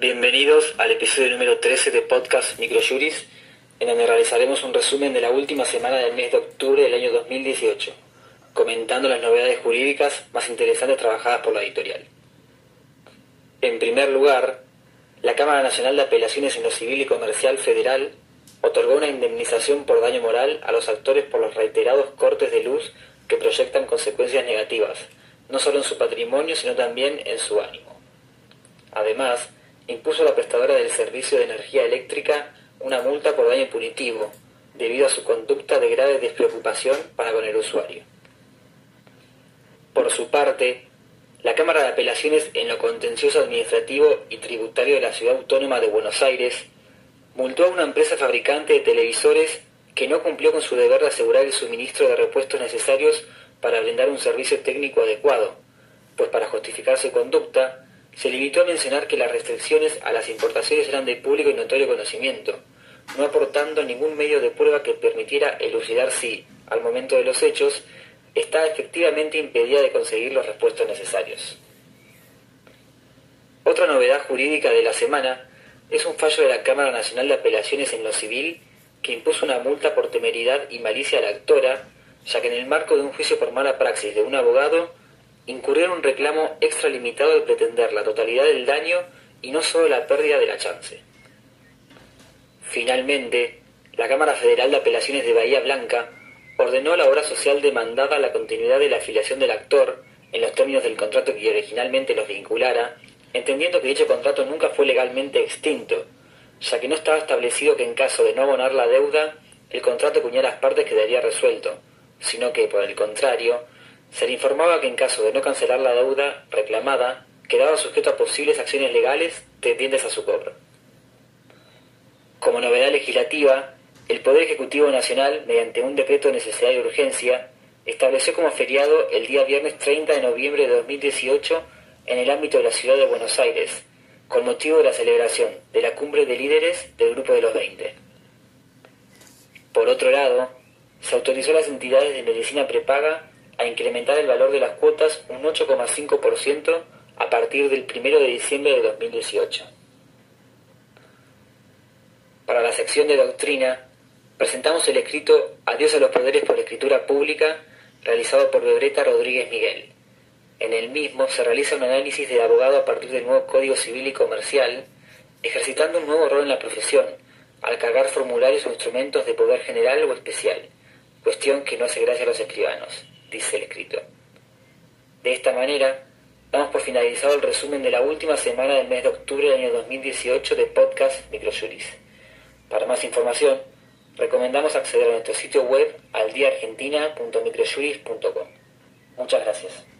Bienvenidos al episodio número 13 de Podcast Microjuris, en donde realizaremos un resumen de la última semana del mes de octubre del año 2018, comentando las novedades jurídicas más interesantes trabajadas por la editorial. En primer lugar, la Cámara Nacional de Apelaciones en lo Civil y Comercial Federal otorgó una indemnización por daño moral a los actores por los reiterados cortes de luz que proyectan consecuencias negativas, no solo en su patrimonio, sino también en su ánimo. Además, impuso a la prestadora del servicio de energía eléctrica una multa por daño punitivo, debido a su conducta de grave despreocupación para con el usuario. Por su parte, la Cámara de Apelaciones en lo contencioso administrativo y tributario de la Ciudad Autónoma de Buenos Aires multó a una empresa fabricante de televisores que no cumplió con su deber de asegurar el suministro de repuestos necesarios para brindar un servicio técnico adecuado, pues para justificar su conducta, se limitó a mencionar que las restricciones a las importaciones eran de público y notorio conocimiento, no aportando ningún medio de prueba que permitiera elucidar si, al momento de los hechos, estaba efectivamente impedida de conseguir los repuestos necesarios. Otra novedad jurídica de la semana es un fallo de la Cámara Nacional de Apelaciones en lo Civil que impuso una multa por temeridad y malicia a la actora, ya que en el marco de un juicio por mala praxis de un abogado, incurrió un reclamo extralimitado de pretender la totalidad del daño y no solo la pérdida de la chance. Finalmente, la Cámara Federal de Apelaciones de Bahía Blanca ordenó a la obra social demandada la continuidad de la afiliación del actor en los términos del contrato que originalmente los vinculara, entendiendo que dicho contrato nunca fue legalmente extinto, ya que no estaba establecido que en caso de no abonar la deuda, el contrato unía las partes quedaría resuelto, sino que, por el contrario, se le informaba que en caso de no cancelar la deuda reclamada, quedaba sujeto a posibles acciones legales tendientes a su cobro. Como novedad legislativa, el Poder Ejecutivo Nacional, mediante un decreto de necesidad y urgencia, estableció como feriado el día viernes 30 de noviembre de 2018 en el ámbito de la ciudad de Buenos Aires, con motivo de la celebración de la cumbre de líderes del Grupo de los 20. Por otro lado, se autorizó a las entidades de medicina prepaga a incrementar el valor de las cuotas un 8,5% a partir del 1 de diciembre de 2018. Para la sección de doctrina, presentamos el escrito Adiós a los poderes por escritura pública, realizado por Bebreta Rodríguez Miguel. En el mismo se realiza un análisis del abogado a partir del nuevo Código Civil y Comercial, ejercitando un nuevo rol en la profesión, al cargar formularios o instrumentos de poder general o especial, cuestión que no hace gracia a los escribanos, dice el escrito. De esta manera, damos por finalizado el resumen de la última semana del mes de octubre del año 2018 de Podcast Microjuris. Para más información, recomendamos acceder a nuestro sitio web aldiaargentina.microjuris.com. Muchas gracias.